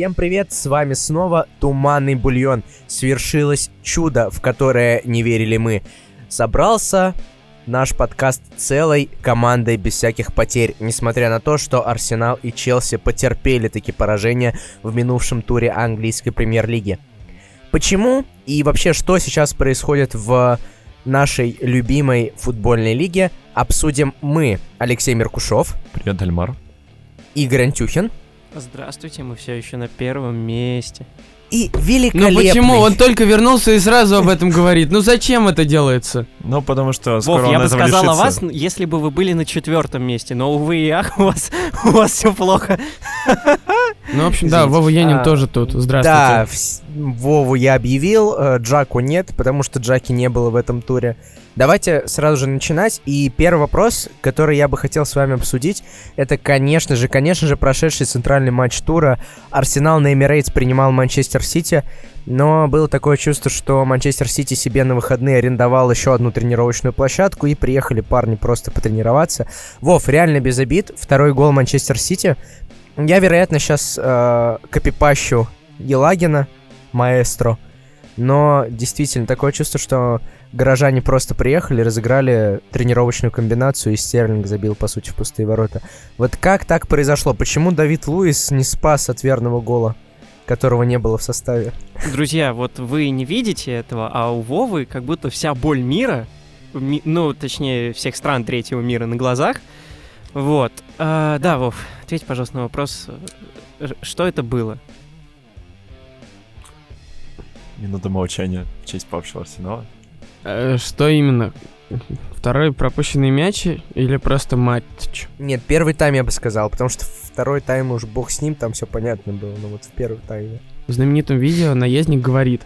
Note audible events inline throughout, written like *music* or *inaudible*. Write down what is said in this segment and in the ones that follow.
Всем привет, с вами снова Туманный Бульон. Свершилось чудо, в которое не верили мы. Собрался наш подкаст целой командой без всяких потерь, несмотря на то, что Арсенал и Челси потерпели такие поражения в минувшем туре английской премьер-лиги. Почему и вообще что сейчас происходит в нашей любимой футбольной лиге, обсудим мы, Алексей Меркушев. Привет, Альмар. Игорь Антюхин. Здравствуйте, мы все еще на первом месте. И великолепный... Ну почему? Он только вернулся и сразу об этом говорит. Ну зачем это делается? Ну, потому что скоро Вов, он я бы сказал о вас, если бы вы были на четвертом месте, но, увы и ах, у вас, *laughs* у вас все плохо. Ну, в общем, да. Вова Янин А, тоже тут. Да, Здравствуйте. вс- Вову я объявил, э, Джаку нет, потому что Джаки не было в этом туре. Давайте сразу же начинать. И первый вопрос, который я бы хотел с вами обсудить, это, конечно же, конечно же, прошедший центральный матч тура. Арсенал на Эмирейтс принимал Манчестер Сити, но было такое чувство, что Манчестер Сити себе на выходные арендовал еще одну тренировочную площадку, и приехали парни просто потренироваться. Вов, реально без обид, второй гол Манчестер Сити. Я, вероятно, сейчас копипащу Елагина, маэстро. Но действительно, такое чувство, что горожане просто приехали, разыграли тренировочную комбинацию, и Стерлинг забил, по сути, в пустые ворота. Вот как так произошло? Почему Давид Луис не спас от верного гола, которого не было в составе? Друзья, вот вы не видите этого, а у Вовы как будто вся боль мира, ми- ну, точнее, всех стран третьего мира на глазах. Вот. А, да, Вов, ответь, пожалуйста, на вопрос, э, что это было? Минута молчания в честь павшего Арсенала. Э, Что именно? Второй пропущенный мяч или просто матч? Нет, первый тайм я бы сказал, потому что второй тайм уж бог с ним, там все понятно было, но вот в первый тайме. В знаменитом видео наездник говорит.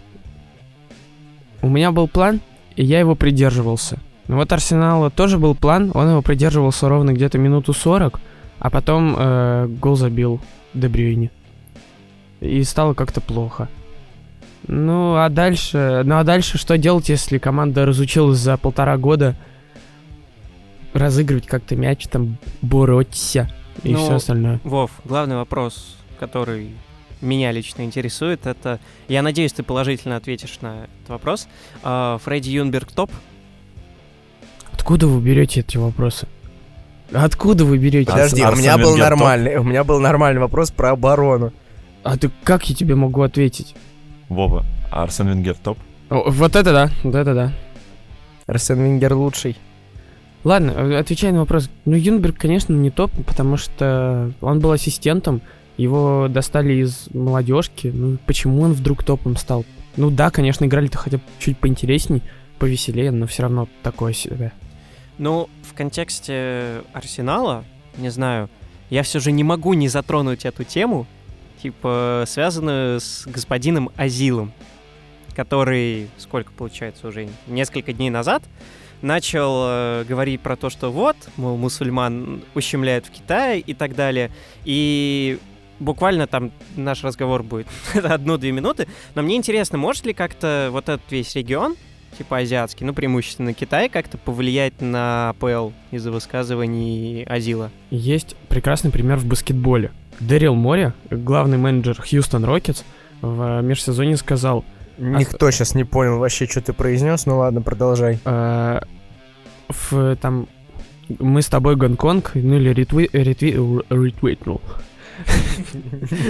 У меня был план, и я его придерживался. Ну вот Арсенала тоже был план, он его придерживался ровно где-то минуту 40, а потом э, гол забил Дебрюйне. И стало как-то плохо. Ну а дальше, ну а дальше что делать, если команда разучилась за полтора года разыгрывать как-то мяч, там бороться и Ну, все остальное. Вов, главный вопрос, который меня лично интересует, это... Я надеюсь, ты положительно ответишь на этот вопрос. А, Фредди Юнберг топ? Откуда вы берете эти вопросы? Откуда вы берете? Арс- Подожди, у Арсен меня был Венгер топ? нормальный, у меня был нормальный вопрос про оборону. А ты как я тебе могу ответить? Вова, Арсен Венгер топ? О, вот это да, вот это да. Арсен Венгер лучший. Ладно, э, отвечая на вопрос. Ну, Юнберг, конечно, не топ, потому что он был ассистентом, его достали из молодежки. Ну, почему он вдруг топом стал? Ну да, конечно, играли-то хотя бы чуть поинтересней, повеселее, но все равно такое себе. Ну, в контексте Арсенала, не знаю, я все же не могу не затронуть эту тему, типа, связанную с господином Азилом, который, сколько получается уже, несколько дней назад начал э, говорить про то, что вот, мол, мусульман ущемляют в Китае и так далее. И буквально там наш разговор будет *laughs* одну-две минуты. Но мне интересно, может ли как-то вот этот весь регион, типа азиатский, ну, преимущественно Китай, как-то повлиять на АПЛ из-за высказываний Азила? Есть прекрасный пример в баскетболе. Дэрил Мори, главный менеджер Хьюстон Рокетс, в межсезонье сказал, Никто сейчас не понял вообще, что ты произнес, ну ладно, продолжай. э, в, там, мы с тобой Гонконг, ну или ретви, ретви, ретвитнул. *laughs*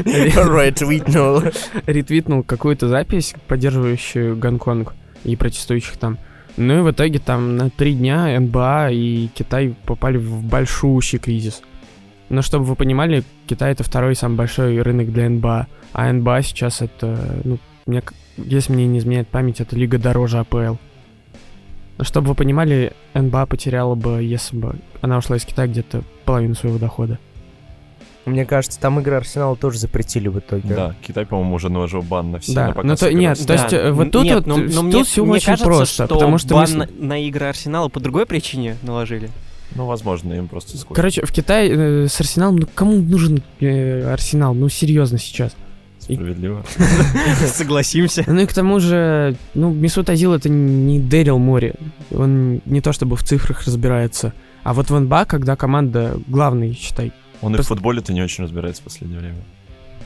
Ретвитнул. ретвитнул какую-то запись, поддерживающую Гонконг и протестующих там. Ну и в итоге там на три дня НБА и Китай попали в большущий кризис. Но чтобы вы понимали, Китай это второй самый большой рынок для НБА, а НБА сейчас это, ну, мне, если мне не изменяет память, это лига дороже АПЛ. Но чтобы вы понимали, НБА потеряла бы, если бы она ушла из Китая где-то половину своего дохода. Мне кажется, там игры Арсенала тоже запретили в итоге. Да, Китай, по-моему, уже наложил бан на все. Да, на ну то нет, то есть э, вот тут нет, вот но- э, но тут мне- все мне очень кажется, просто, что потому что бан мы на, на игры Арсенала по другой причине наложили. Ну, возможно, им просто скучно. Короче, в Китае э, с Арсеналом, ну кому нужен э, Арсенал? Ну серьезно сейчас. Справедливо. *laughs* Согласимся. Ну и к тому же, ну Мисут Азил это не Дэрил Мори. Он не то чтобы в цифрах разбирается. А вот в НБА, когда команда главный, считай. Он и Пос- в футболе-то не очень разбирается в последнее время.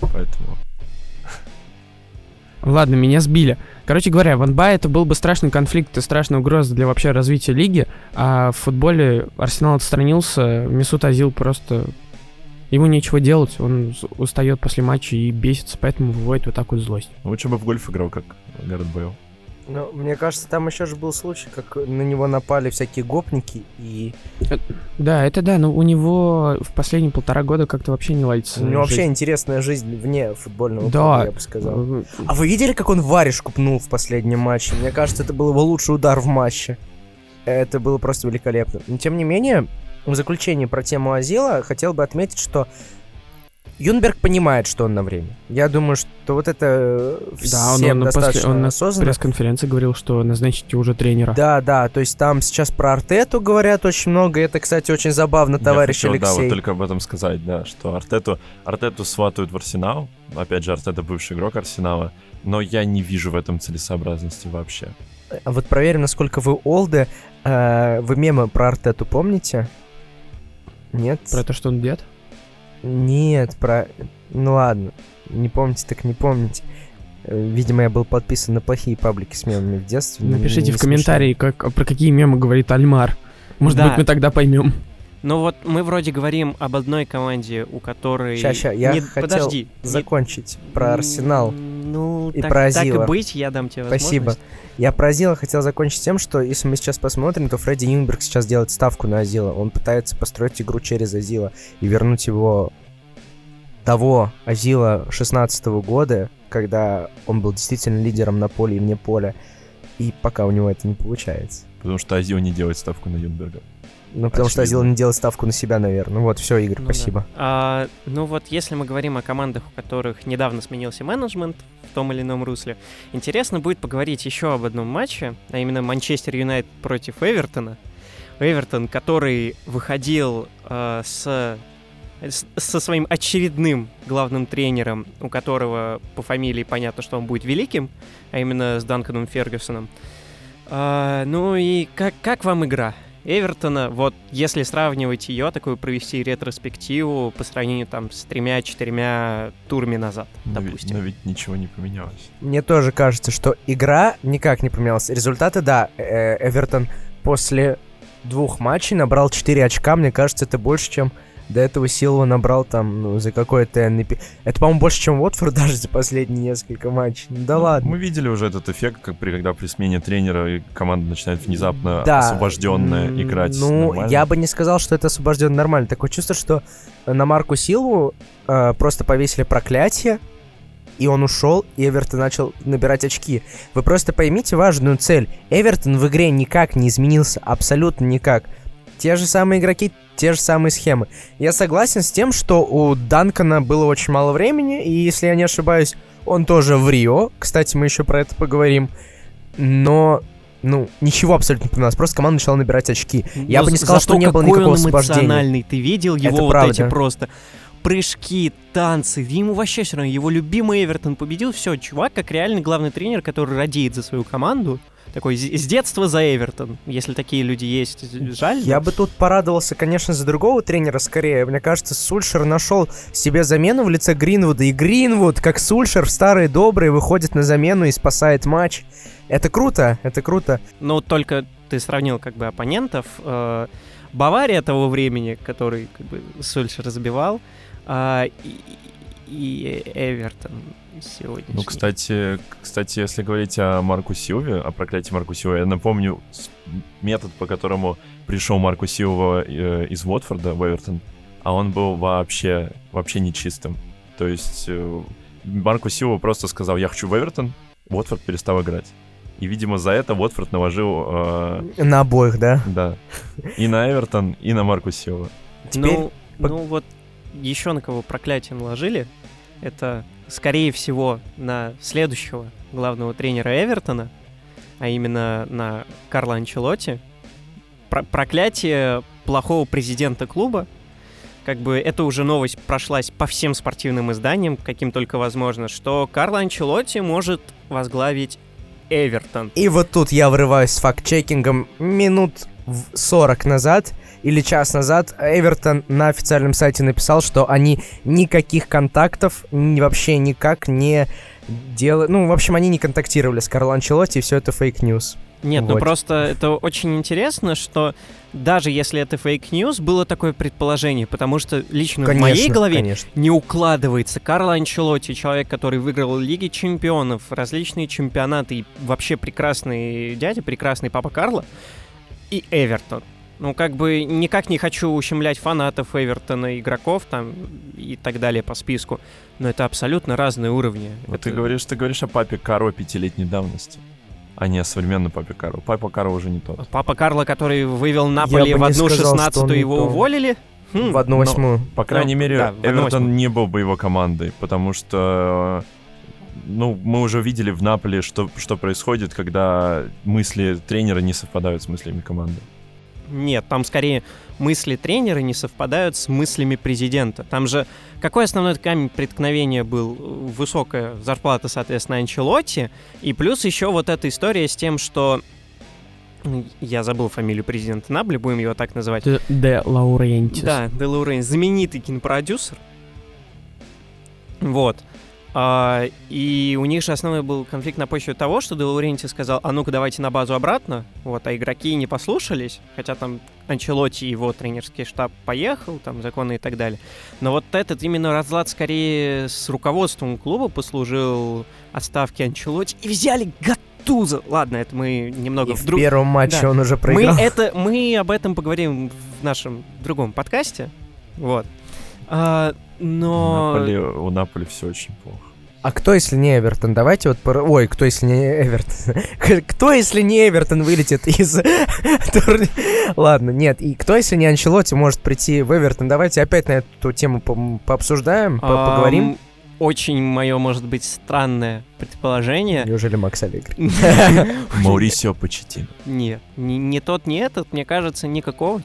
Поэтому... *laughs* Ладно, меня сбили. Короче говоря, в НБА это был бы страшный конфликт и страшная угроза для вообще развития лиги, а в футболе Арсенал отстранился, Месут Азил просто... Ему нечего делать, он устает после матча и бесится, поэтому выводит вот такую злость. Лучше бы в гольф играл, как Гаррет Бейл. Ну, мне кажется, там еще же был случай, как на него напали всякие гопники, и Да, это да, но у него в последние полтора года как-то вообще не ладится. у него вообще жизнь. интересная жизнь вне футбольного Да. клуба, я бы сказал. Э, А вы видели, как он варежку пнул в последнем матче? Мне кажется, это был его лучший удар в матче. Это было просто великолепно. Но тем не менее, в заключение про тему Азила хотел бы отметить, что Юнберг понимает, что он на время. Я думаю, что вот это Да, он, всем он после- достаточно он на осознанно. пресс-конференции говорил, что назначите уже тренера. Да, да, то есть там сейчас про Артету говорят очень много, и это, кстати, очень забавно, товарищ Я хотел, Да, Алексей. вот только об этом сказать, да, что Артету, Артету сватают в Арсенал. Опять же, Артета бывший игрок Арсенала. Но я не вижу в этом целесообразности вообще. А вот проверим, насколько вы олды. Э, Вы мемы про Артету помните? Нет? Про то, что он дед? Нет, про... Ну ладно, не помните, так не помните. Э, Видимо, я был подписан на плохие паблики с мемами в детстве. не- Напишите не в комментарии, как, про какие мемы говорит Альмар. Может Да. быть, мы тогда поймем. Ну вот мы вроде говорим об одной команде, у которой... Ща, ща, я Не- хотел Подожди. Закончить про Арсенал. Ну, и так, про так и Азила. быть, я дам тебе Спасибо. Я про Азила хотел закончить тем, что если мы сейчас посмотрим, то Фредди Нюнберг сейчас делает ставку на Азила. Он пытается построить игру через Азила и вернуть его того Азила 16 года, когда он был действительно лидером на поле и вне поля. И пока у него это не получается. Потому что Азио не делает ставку на Юнберга. Ну, потому что Очевидно. Азил не делает ставку на себя, наверное. Ну вот, все, Игорь, Ну да. спасибо. А, ну вот, если мы говорим о командах, у которых недавно сменился менеджмент в том или ином русле, интересно будет поговорить еще об одном матче, а именно Манчестер Юнайтед против Эвертона. Эвертон, который выходил э, с- со своим очередным главным тренером, у которого по фамилии понятно, что он будет великим, а именно с Данканом Фергюсоном. А, ну и как, как вам игра? Эвертона, вот если сравнивать ее, такую провести ретроспективу по сравнению там с тремя-четырьмя турами назад, Но, ведь- допустим. но ведь ничего не поменялось. Мне тоже кажется, что игра никак не поменялась. Результаты, да, э, Эвертон после двух матчей набрал 4 очка. Мне кажется, это больше, чем до этого Силова набрал там, ну, за какое-то НП. Это, по-моему, больше, чем Уотфорд *laughs* даже за последние несколько матчей. Ну, да Ну, ладно. Мы видели уже этот эффект, как при, когда при смене тренера и команда начинает внезапно Да. освобожденная играть Ну, нормально. я бы не сказал, что это освобожден нормально. Такое чувство, что на Марку Силву э, просто повесили проклятие, и он ушел, и Эвертон начал набирать очки. Вы просто поймите важную цель. Эвертон в игре никак не изменился, абсолютно никак. Те же самые игроки, те же самые схемы. Я согласен с тем, что у Данкана было очень мало времени, и если я не ошибаюсь, он тоже в Рио. Кстати, мы еще про это поговорим. Но, ну, ничего абсолютно не поменялось. Просто команда начала набирать очки. Я Но бы не за- сказал, что не было никакого он освобождения. Ты видел его Это вот правда. эти просто прыжки, танцы. Ему вообще все равно. Его любимый Эвертон победил. Все, чувак, как реальный главный тренер, который радеет за свою команду. Такой с детства за Эвертон. Если такие люди есть, жаль. Я бы тут порадовался, конечно, за другого тренера скорее. Мне кажется, Сульшер нашел себе замену в лице Гринвуда. И Гринвуд, как Сульшер в старые добрые, выходит на замену и спасает матч. Это круто, это круто. Ну, только ты сравнил как бы оппонентов. Э, Бавария того времени, который как бы Сульшер разбивал, и, и Эвертон сегодня. Ну, кстати, кстати, если говорить о Марку Силве, о проклятии Марку Силве, я напомню метод, по которому пришел Марку Силва э, из Уотфорда в Эвертон, а он был вообще, вообще нечистым. То есть э, Марку Силва просто сказал, я хочу в Эвертон, Уотфорд перестал играть. И, видимо, за это Уотфорд наложил, э, На обоих, да? да, и на Эвертон, и на Марку Силва. Теперь Ну, ну вот еще на кого проклятие наложили, это, скорее всего, на следующего главного тренера Эвертона, а именно на Карла Анчелотти. Про- проклятие плохого президента клуба. Как бы это уже новость прошлась по всем спортивным изданиям, каким только возможно, что Карло Анчелотти может возглавить Эвертон. И вот тут я врываюсь с факт-чекингом минут в 40 назад или час назад Эвертон на официальном сайте написал, что они никаких контактов вообще никак не делают. Ну, в общем, они не контактировали с Карло Анчелотти, и все это fake news. Нет, ну Вот. просто это очень интересно, что даже если это fake news, было такое предположение, потому что лично в моей голове конечно. не укладывается. Карло Анчелотти, человек, который выиграл Лиги Чемпионов, различные чемпионаты, и вообще прекрасный дядя, прекрасный папа Карло, и Эвертон. Ну, как бы никак не хочу ущемлять фанатов Эвертона, игроков там и так далее по списку, но это абсолютно разные уровни. Вот Это- ты говоришь, ты говоришь о папе Каро пятилетней давности, а не о современном папе Каро. Папа Каро уже не тот. Папа Карло, который вывел Наполи в одну шестнадцатую, его уволили? Хм, В одну но- восьмую. По крайней Ну, мере, да, Эвертон не был бы его командой, потому что ну, мы уже видели в Наполе, что, что происходит, когда мысли тренера не совпадают с мыслями команды. Нет, там скорее мысли тренера не совпадают с мыслями президента. Там же какой основной камень преткновения был? Высокая зарплата, соответственно, Анчелотти, и плюс еще вот эта история с тем, что... м, Я забыл фамилию президента Набли, будем его так называть. Де Лаурентис. Да, Де Лаурен, знаменитый кинопродюсер. Вот. А, и у них же основной был конфликт на почве того, что Де Лауренти сказал, а ну-ка давайте на базу обратно, вот, а игроки не послушались, хотя там Анчелотти и его тренерский штаб поехал, там законы и так далее. Но вот этот именно разлад скорее с руководством клуба послужил отставке Анчелотти, и взяли Гатуза. Ладно, это мы немного И в вдруг... первом матче да. он уже Мы, проиграл. это, мы об этом поговорим в нашем другом подкасте. Вот. А, но... У Наполи, у Наполи все очень плохо. А кто, если не Эвертон? Давайте вот... пор- Ой, кто, если не Эвертон? *laughs* Кто, если не Эвертон, вылетит из *laughs* турни- Ладно, нет. И кто, если не Анчелотти, может прийти в Эвертон? Давайте опять на эту тему по- пообсуждаем, по- поговорим. Очень мое, может быть, странное предположение. Неужели Макс Аллегри? *laughs* Маурисио Почетин. Нет, ни тот, ни этот, мне кажется, никакого.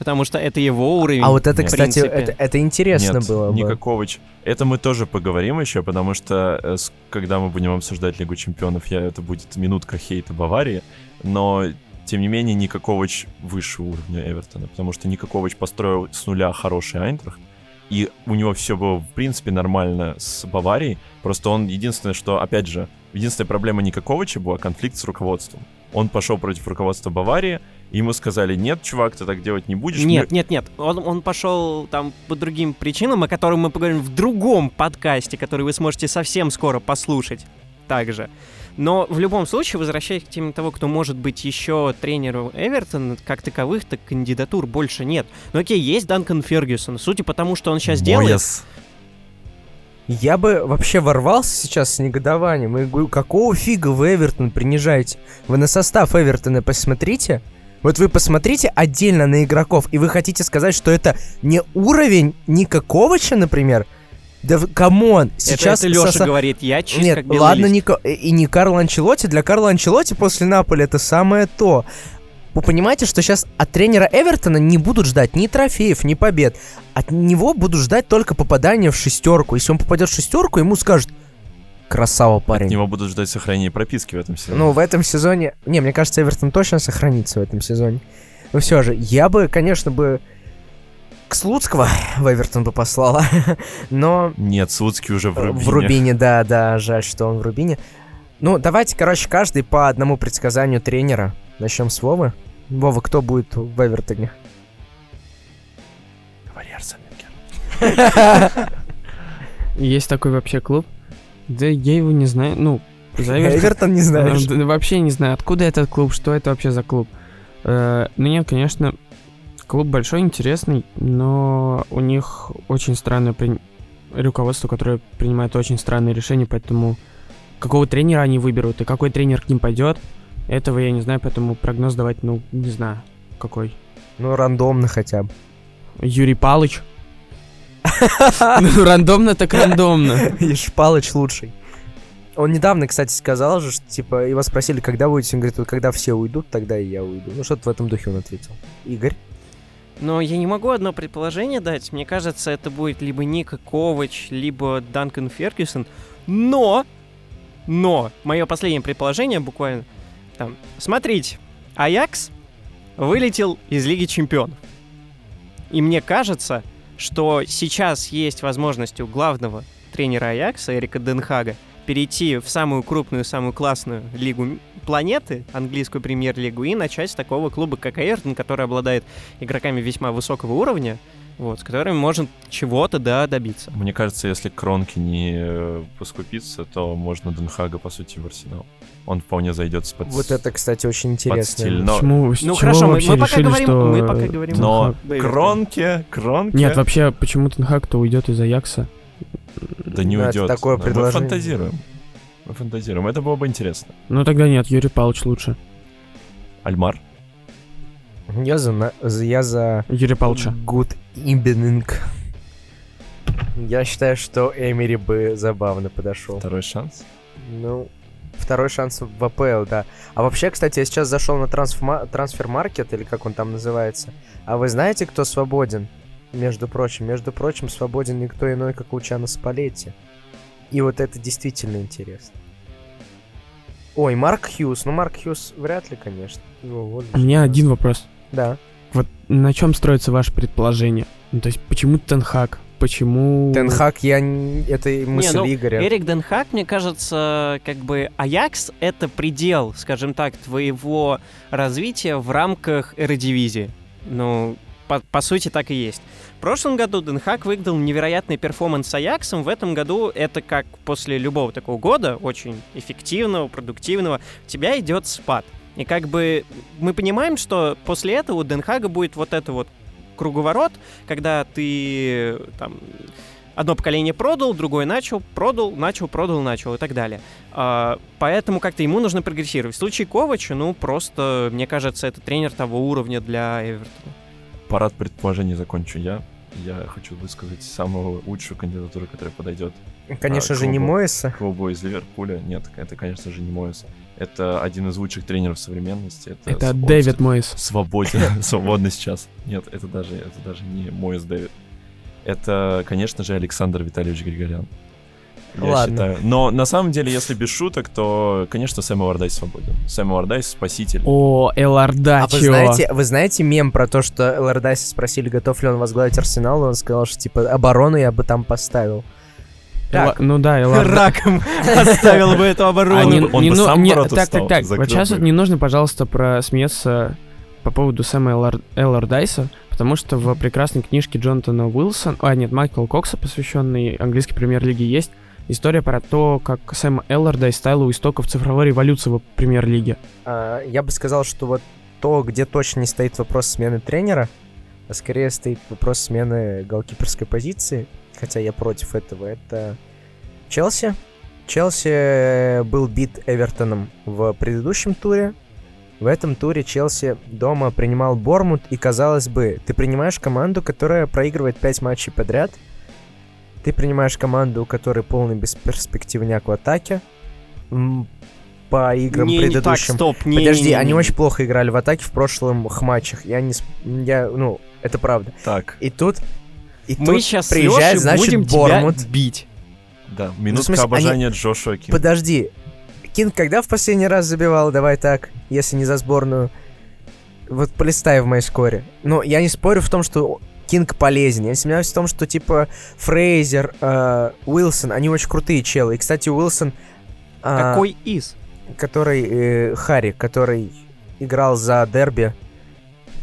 Потому что это его уровень. А вот это, в кстати, это, это интересно Нет, было бы. Никакович. Это мы тоже поговорим еще, потому что э, когда мы будем обсуждать Лигу Чемпионов, я, это будет минутка хейта Баварии, но тем не менее Никакович выше уровня Эвертона, потому что Никакович построил с нуля хороший Айнтрахт, и у него все было, в принципе, нормально с Баварией, просто он единственное, что, опять же, единственная проблема Никаковича была конфликт с руководством. Он пошел против руководства Баварии, ему сказали, нет, чувак, ты так делать не будешь. Нет, Мы- нет, нет. Он, он пошел там по другим причинам, о которых мы поговорим в другом подкасте, который вы сможете совсем скоро послушать также. Но в любом случае, возвращаясь к теме того, кто может быть еще тренером Эвертона, как таковых, так кандидатур больше нет. Ну окей, есть Данкан Фергюсон. Судя по тому, что он сейчас делает, Мояс. Я бы вообще ворвался сейчас с негодованием и говорю, какого фига вы Эвертон принижаете? Вы на состав Эвертона посмотрите. Вот вы посмотрите отдельно на игроков, и вы хотите сказать, что это не уровень Никаковича, например? Да come on, это, сейчас... это Леша сосо- говорит, я чист Нет, как ладно, лист. не, Ка- и не Карло Анчелотти. Для Карла Анчелотти после Наполи это самое то. Вы понимаете, что сейчас от тренера Эвертона не будут ждать ни трофеев, ни побед. От него будут ждать только попадания в шестерку. Если он попадет в шестерку, ему скажут красава От парень. него будут ждать сохранения прописки в этом сезоне. Ну, в этом сезоне... Не, мне кажется, Эвертон точно сохранится в этом сезоне. Но все же, я бы, конечно, бы к Слуцкого в Эвертон бы послала. *laughs* Но Нет, Слуцкий уже в Рубине. В Рубине, да, да, жаль, что он в Рубине. Ну, давайте, короче, каждый по одному предсказанию тренера. Начнем с Вовы. Вова, кто будет в Эвертоне? Венгер. Есть такой вообще клуб. Да я его не знаю. Ну, за Эвертон- Эвертон не знаешь. Э, Вообще не знаю, откуда этот клуб, что это вообще за клуб. Э, Ну нет, конечно, клуб большой, интересный, но у них очень странное при- руководство, которое принимает очень странные решения, поэтому какого тренера они выберут и какой тренер к ним пойдет, этого я не знаю, поэтому прогноз давать, ну, не знаю, какой. Ну, рандомно хотя бы. Юрий Палыч. *laughs* Ну, рандомно так рандомно. И Шпалыч лучший. Он недавно, кстати, сказал же, что, типа, его спросили, когда будете, он говорит, вот когда все уйдут, тогда и я уйду. Ну, что-то в этом духе он ответил. Игорь? Но я не могу одно предположение дать. Мне кажется, это будет либо Ника Ковач, либо Данкан Фергюсон. Но, но, мое последнее предположение буквально там. Смотрите, Аякс вылетел из Лиги Чемпионов. И мне кажется, что сейчас есть возможность у главного тренера Аякса Эрика Денхага перейти в самую крупную, самую классную лигу планеты, английскую премьер-лигу, и начать с такого клуба, как Эвертон, который обладает игроками весьма высокого уровня, вот, с которыми можно чего-то, да, добиться. Мне кажется, если Кронки не э, поскупится, то можно Денхага, по сути, в Арсенал. Он вполне зайдет под... Вот это, кстати, очень интересно. стиль, но- Почему, с Ну чего хорошо, мы, вообще мы пока решили, говорим, что... мы пока говорим. Но. Кронке, Кронке... Нет, вообще, почему Тенхак-то уйдет из Аякса? Да не Ну, это уйдет. такое предложение. Мы фантазируем. Мы фантазируем. Это было бы интересно. Ну тогда нет, Юрий Павлович лучше. Альмар? Я за, я за Юрий Павловича. good evening. Я считаю, что Эмери бы забавно подошел. Второй шанс? Ну, второй шанс в АПЛ, да. А вообще, кстати, я сейчас зашел на трансфма- трансфер-маркет, или как он там называется. А вы знаете, кто свободен? Между прочим, между прочим, свободен никто иной, как Лучано Спалетти. И вот это действительно интересно. Ой, Марк Хьюз. Ну, Марк Хьюз вряд ли, конечно. Его уволили. У меня один вопрос. Да. Вот на чем строится ваше предположение? Ну, то есть, почему Тенхак? Почему... Тенхак, я... Это мысль ну, Игоря. Эрик Денхак, мне кажется, как бы Аякс — это предел, скажем так, твоего развития в рамках эродивизии. Ну, по, по сути, так и есть. В прошлом году Денхак выиграл невероятный перформанс с Аяксом. В этом году это как после любого такого года, очень эффективного, продуктивного, у тебя идет спад. И как бы мы понимаем, что после этого у Денхага будет вот это вот круговорот, когда ты там одно поколение продал, другое начал, продал, начал, продал, начал и так далее. А, поэтому как-то ему нужно прогрессировать. В случае Ковача, ну, просто, мне кажется, это тренер того уровня для Эвертона. Парад предположений закончу я. Я хочу высказать самую лучшую кандидатуру, которая подойдет Конечно а, же, не клубу. Мойеса. клубу из Ливерпуля. Нет, это, конечно же, не Мойес. Это один из лучших тренеров современности. Это, Это он Дэвид Мойс. свободен, *laughs* свободный сейчас. Нет, это даже, это даже не Мойес Дэвид. Это, конечно же, Александр Витальевич Григорян. Я Ладно. считаю. Но на самом деле, если без шуток, то, конечно, Сэм Эллардайс свободен. Сэм Эллардайс спаситель. О, А Элардачио. вы знаете, вы знаете мем про то, что Лордайса спросили, готов ли он возглавить Арсенал, и он сказал, что типа оборону я бы там поставил. Так. Ну да, Элардачио. Раком *laughs* оставил бы эту А оборону. не- Он- не бы ну- сам не- Так, так, так. Вот сейчас не нужно, пожалуйста, просмеяться по поводу Сэма Эллар- Эллардайса, потому что в прекрасной книжке Джонатана Уилсона, а нет, Майкла Кокса, посвященной английской премьер-лиге, есть история про то, как Сэм Эллардайс стал у истоков цифровой революции в премьер-лиге. А, я бы сказал, что вот то, где точно не стоит вопрос смены тренера, а скорее стоит вопрос смены голкиперской позиции, хотя я против этого, это Челси. Челси был бит Эвертоном в предыдущем туре. В этом туре Челси дома принимал Бормут, и казалось бы, ты принимаешь команду, которая проигрывает 5 матчей подряд, ты принимаешь команду, у которой полный бесперспективняк в атаке, по играм Не, не так, предыдущим. стоп, не, Подожди, не, не, они не. очень плохо играли в атаке в прошлых матчах. Я не... Я, ну, это правда. Так, И тут... И Мы тут сейчас приезжает, с Лёшей значит, будем Бормут. тебя бить. да, минутка смысле, обожания Джошуа Кинга. Подожди. Кинг когда в последний раз забивал? Давай так, если не за сборную. Вот полистай в моей скоре. Но я не спорю в том, что Кинг полезен. Я сомневаюсь в том, что, типа, Фрейзер, э, Уилсон, они очень крутые челы. И, кстати, Уилсон... а, Какой из? Который... э, Харри, который играл за Дерби.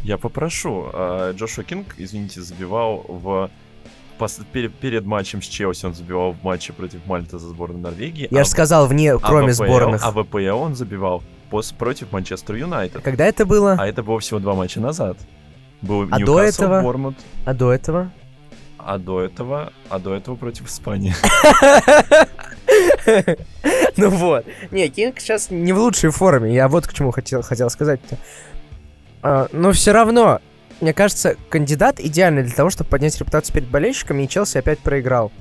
Я попрошу. а, Джошуа Кинг, извините, забивал в перед, матчем с Челси он забивал в матче против Мальты за сборную Норвегии. Я а же сказал, вне, а кроме в АПЛ сборных. А в АПЛ он забивал пос- против Манчестер Юнайтед. Когда это было? А это было всего два матча назад. Был А до Ньюкасл, этого? Бормут, А до этого? а до этого, а до этого против Испании. *laughs* Ну вот. Не, Кинг сейчас не в лучшей форме. Я вот к чему хотел, хотел сказать. Но все равно, мне кажется, кандидат идеальный для того, чтобы поднять репутацию перед болельщиками, и Челси опять проиграл.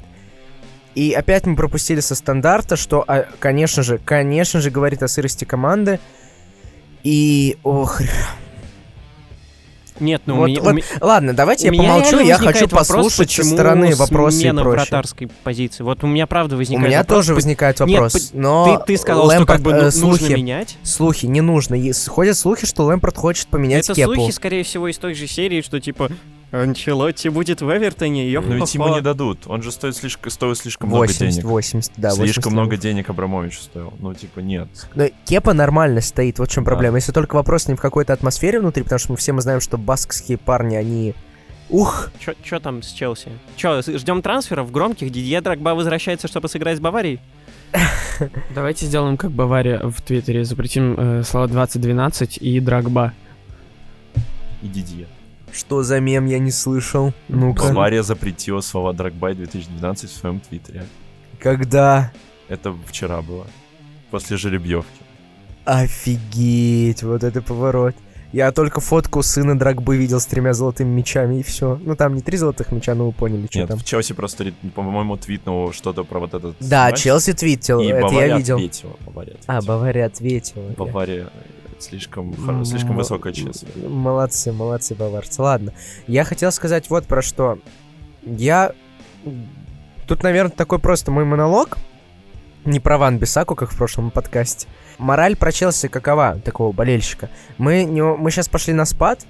И опять мы пропустили со стандарта, что, а, конечно же, конечно же, говорит о сырости команды. И, ох... Нет, ну Вот- у меня, вот у ме- Ладно, давайте у я меня помолчу, я хочу вопрос, послушать со стороны вопросы и смена прочее. вратарской позиции. Вот у меня правда У возникает меня вопрос, тоже возникает Нет, вопрос, по- но Ты, ты сказал, что Лэмпорд, как бы э, ну- слухи, нужно менять. слухи, не нужно. Ходят слухи, что Лэмпорт хочет поменять Это кепу. слухи, скорее всего, из той же серии, что типа Анчелотти будет в Эвертоне, ёп Но ведь ему не дадут. Он же стоит слишком, стоит слишком 80, много денег. 80, да, 80 слишком много миллионов. денег Абрамович стоил. Ну, типа, нет. Но кепа нормально стоит, вот в чем Да. проблема. Если только вопрос не в какой-то атмосфере внутри, потому что мы все мы знаем, что баскские парни, они... Ух, Чё там с Челси? Чё, ждем трансферов громких? Дидье Драгба возвращается, чтобы сыграть с Баварией? *laughs* Давайте сделаем как Бавария в Твиттере. Запретим э, слова 2012 и Драгба. И Дидье. Что за мем я не слышал. Ну-ка, Бавария запретила слова Драгбай 2012 в своем твиттере. когда? Это вчера было. После жеребьевки. Офигеть, вот это поворот. Я только фотку сына Драгбы видел с тремя золотыми мячами, и все. Ну, там не три золотых мяча, но вы поняли, что Нет, там. в Челси просто, по-моему, твитнул что-то про вот этот Да, матч, Челси твитил, И это Бавария я видел. ответила. Бавария А, ответила. Бавария ответила. Бавария слишком, слишком М- высокая честь. Молодцы, молодцы, баварцы. Ладно, я хотел сказать вот про что. Я... Тут, наверное, такой просто мой монолог. Не про Ван Бисаку, как в прошлом подкасте. Мораль про Челси какова, такого болельщика? Мы, не, мы сейчас пошли на спад,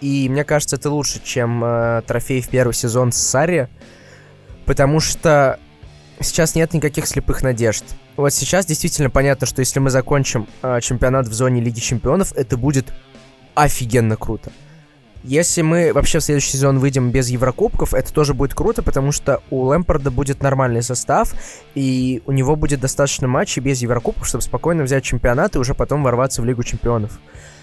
и мне кажется, это лучше, чем э, трофей в первый сезон с Сарри, потому что сейчас нет никаких слепых надежд. Вот сейчас действительно понятно, что если мы закончим э, чемпионат в зоне Лиги Чемпионов, это будет офигенно круто. Если мы вообще в следующий сезон выйдем без Еврокубков, это тоже будет круто, потому что у Лэмпорда будет нормальный состав, и у него будет достаточно матчей без Еврокубков, чтобы спокойно взять чемпионат и уже потом ворваться в Лигу Чемпионов.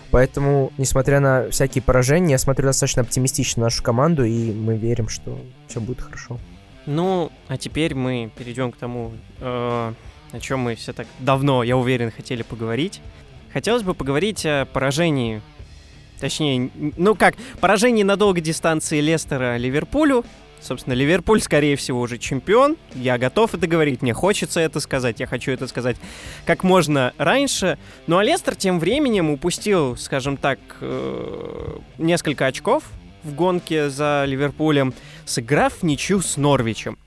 Поэтому, несмотря на всякие поражения, я смотрю достаточно оптимистично на нашу команду, и мы верим, что все будет хорошо. Ну, а теперь мы перейдем к тому, э, о чем мы все так давно, я уверен, хотели поговорить. Хотелось бы поговорить о поражении, точнее, ну как, поражении на долгой дистанции Лестера Ливерпулю. Собственно, Ливерпуль, скорее всего, уже чемпион. Я готов это говорить, мне хочется это сказать, я хочу это сказать как можно раньше. Ну а Лестер тем временем упустил, скажем так, э, несколько очков в гонке за Ливерпулем, сыграв ничью с Норвичем.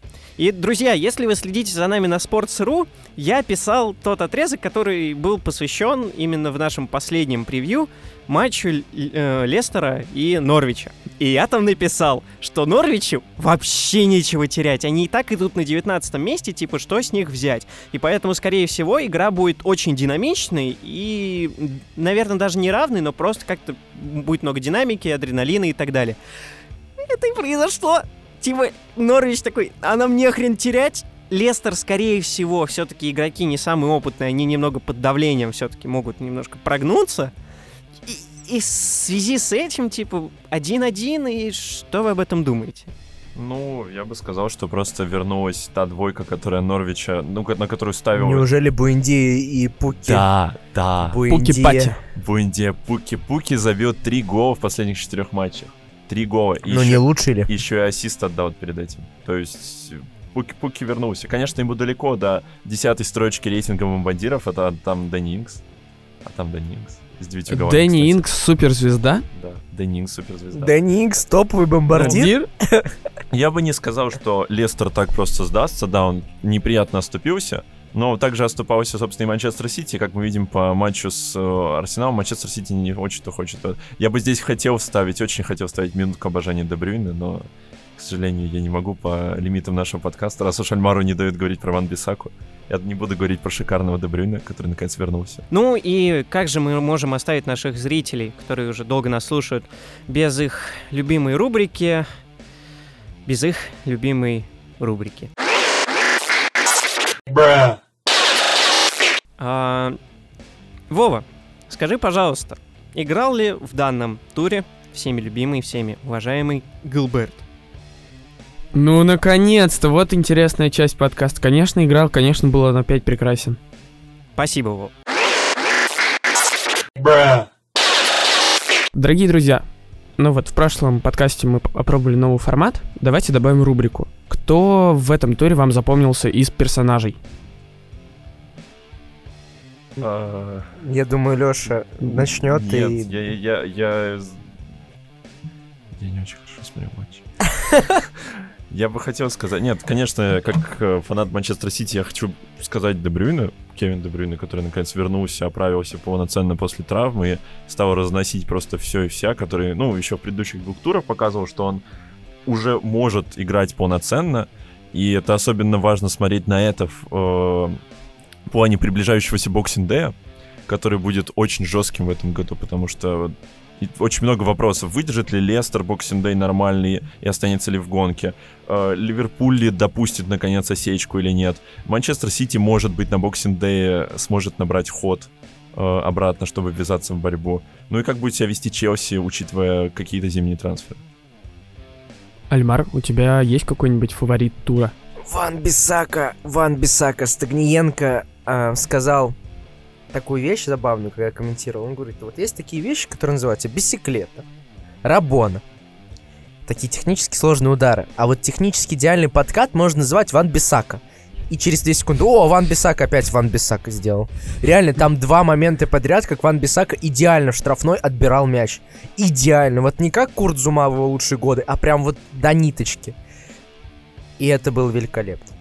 И, друзья, если вы следите за нами на Sports.ru, я писал тот отрезок, который был посвящен именно в нашем последнем превью матчу э, Лестера и Норвича. И я там написал, что Норвичу вообще нечего терять. Они и так идут на 19 месте, типа, что с них взять? И поэтому, скорее всего, игра будет очень динамичной и, наверное, даже не равной, но просто как-то будет много динамики, адреналина и так далее. Это и произошло. Типа, Норвич такой, а нам не хрен терять? Лестер, скорее всего, все-таки игроки не самые опытные, они немного под давлением все-таки могут немножко прогнуться. И, и в связи с этим, типа, один-один, и что вы об этом думаете? Ну, я бы сказал, что просто вернулась та двойка, которая Норвича, ну, на которую ставил... Неужели Буэнди и Пуки? Да, да. Буэнди. Пуки-пати. Буэнди Пуки. Пуки забил три гола в последних четырех матчах. Три гола. И Ну еще, не лучше ли? еще и ассист отдал перед этим. То есть Пуки, Пуки вернулся. Конечно, ему далеко до десятой строчки рейтинга бомбардиров. Это там Дэнни Инкс. А там Дэнни Инкс. С девятью голами, Дэнни кстати. Инкс суперзвезда. Да, Дэнни Инкс суперзвезда. Дэнни Инкс, топовый бомбардир. Я бы не сказал, что Лестер так просто сдастся. Да, он неприятно оступился. Но также оступался, собственно, и Манчестер Сити. Как мы видим по матчу с э, Арсеналом, Манчестер Сити не очень-то хочет. Я бы здесь хотел вставить, очень хотел вставить минутку обожания Дебрюйна, но, к сожалению, я не могу по лимитам нашего подкаста. Раз уж Альмару не дают говорить про Ван Бисаку, я не буду говорить про шикарного Дебрюйна, который наконец вернулся. Ну и как же мы можем оставить наших зрителей, которые уже долго нас слушают, без их любимой рубрики, без их любимой рубрики? А, Вова, скажи, пожалуйста, играл ли в данном туре всеми любимый, всеми уважаемый Гилберт? Ну, наконец-то, вот интересная часть подкаста. Конечно, играл, конечно, был он опять прекрасен. Спасибо, Вова. Дорогие друзья, ну вот в прошлом подкасте мы п- опробовали новый формат. Давайте добавим рубрику. Кто в этом туре вам запомнился из персонажей? Я думаю, Лёша начнет Нет, и... я, я, я, Я не очень хорошо смотрю матч. *laughs* Я бы хотел сказать... Нет, конечно, как э, фанат Манчестер Сити, я хочу сказать Дебрюйна, Кевин Дебрюйна, который наконец вернулся, оправился полноценно после травмы и стал разносить просто все и вся, который, ну, еще в предыдущих двух турах показывал, что он уже может играть полноценно, и это особенно важно смотреть на это в э, плане приближающегося боксинг-дея, который будет очень жестким в этом году, потому что очень много вопросов. Выдержит ли Лестер Boxing Day нормальный и останется ли в гонке? Э, Ливерпуль ли допустит наконец осечку или нет? Манчестер Сити, может быть, на Boxing Day сможет набрать ход э, обратно, чтобы ввязаться в борьбу. Ну и как будет себя вести Челси, учитывая какие-то зимние трансферы? Альмар, у тебя есть какой-нибудь фаворит тура? Ван Бисака, Ван Бисака, Стогниенко э, сказал такую вещь забавную, когда я комментировал. Он говорит, вот есть такие вещи, которые называются бисиклета, рабона. Такие технически сложные удары. А вот технически идеальный подкат можно называть Ван Бисака. И через 2 секунды, о, Ван Бисака опять Ван Бисака сделал. Реально, там два момента подряд, как Ван Бисака идеально в штрафной отбирал мяч. Идеально. Вот не как Курт Зума в его лучшие годы, а прям вот до ниточки. И это было великолепно.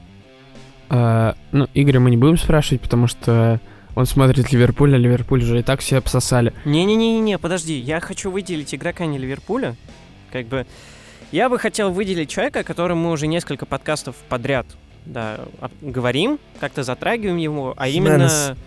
А, ну, Игоря мы не будем спрашивать, потому что он смотрит Ливерпуль, а Ливерпуль уже и так все обсосали. Не-не-не-не, подожди, я хочу выделить игрока не Ливерпуля. Как бы я бы хотел выделить человека, которому мы уже несколько подкастов подряд да, говорим, как-то затрагиваем его, а именно...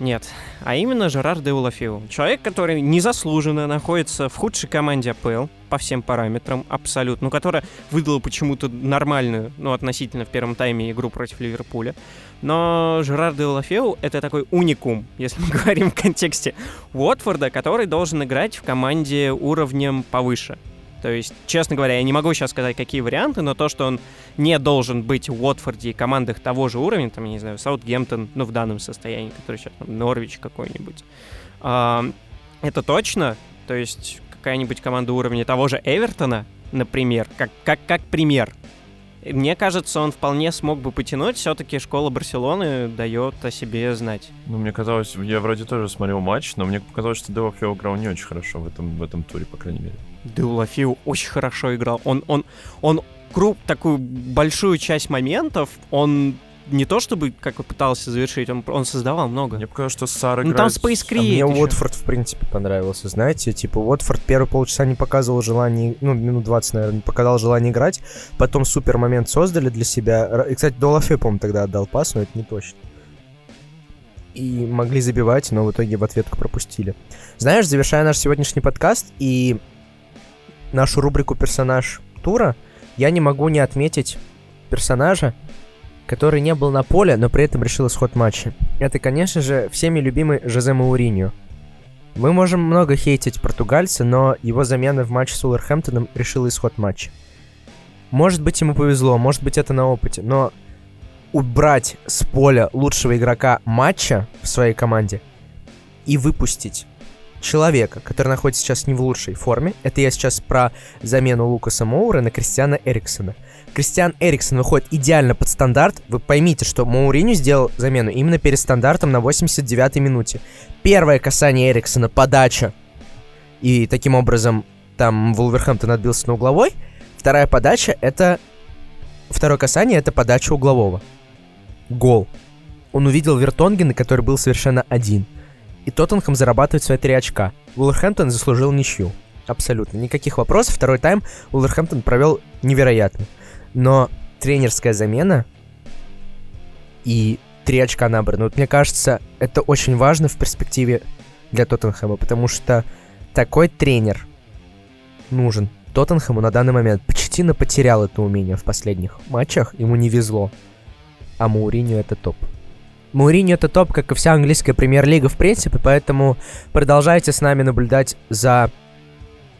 Нет, а именно Жерар де Улафио. Человек, который незаслуженно находится в худшей команде АПЛ по всем параметрам, абсолютно, ну, которая выдала почему-то нормальную, ну, относительно в первом тайме игру против Ливерпуля. Но Жерар де Улафио — это такой уникум, если мы *laughs* говорим в контексте Уотфорда, который должен играть в команде уровнем повыше. То есть, честно говоря, я не могу сейчас сказать, какие варианты, но то, что он не должен быть в Уотфорде и командах того же уровня, там, я не знаю, Саутгемптон, ну, в данном состоянии, который сейчас, там, Норвич какой-нибудь, а, это точно. То есть, какая-нибудь команда уровня того же Эвертона, например, как, как, как пример. Мне кажется, он вполне смог бы потянуть. Все-таки школа Барселоны дает о себе знать. Ну, мне казалось, я вроде тоже смотрел матч, но мне показалось, что Делафео играл не очень хорошо в этом, в этом туре, по крайней мере. Деулафиу очень хорошо играл. Он, он, он круг, такую большую часть моментов, он не то чтобы как бы пытался завершить, он, он создавал много. Мне показалось, что Сара Ну там Space А мне ещё. Уотфорд, в принципе, понравился, знаете, типа, Уотфорд первые полчаса не показывал желания, ну, минут 20, наверное, не показал желание играть, потом супер момент создали для себя, и, кстати, Долафе, по-моему, тогда отдал пас, но это не точно. И могли забивать, но в итоге в ответку пропустили. Знаешь, завершая наш сегодняшний подкаст и нашу рубрику «Персонаж тура», я не могу не отметить персонажа, который не был на поле, но при этом решил исход матча. Это, конечно же, всеми любимый Жозе Мауриньо. Мы можем много хейтить португальца, но его замена в матче с Уолверхэмптоном решила исход матча. Может быть, ему повезло, может быть, это на опыте, но убрать с поля лучшего игрока матча в своей команде и выпустить человека, который находится сейчас не в лучшей форме, это я сейчас про замену Лукаса Моура на Кристиана Эриксона. Кристиан Эриксон выходит идеально под стандарт. Вы поймите, что Мауриню сделал замену именно перед стандартом на 89-й минуте. Первое касание Эриксона, подача. И таким образом там Вулверхэмптон отбился на угловой. Вторая подача это... Второе касание это подача углового. Гол. Он увидел Вертонгена, который был совершенно один. И Тоттенхэм зарабатывает свои три очка. Вулверхэмптон заслужил ничью. Абсолютно. Никаких вопросов. Второй тайм Вулверхэмптон провел невероятно. Но тренерская замена и три очка набраны. Вот мне кажется, это очень важно в перспективе для Тоттенхэма, потому что такой тренер нужен Тоттенхэму на данный момент. Почетина потерял это умение в последних матчах, ему не везло. А Мауриньо это топ. Мауриньо это топ, как и вся английская премьер-лига в принципе, поэтому продолжайте с нами наблюдать за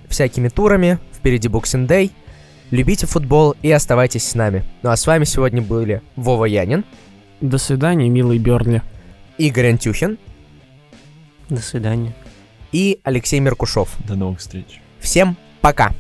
всякими турами. Впереди Boxing Day. Любите футбол и оставайтесь с нами. Ну а с вами сегодня были Вова Янин, До свидания, милый Бернли. Игорь Антюхин До свидания. и Алексей Меркушев. До новых встреч. Всем пока!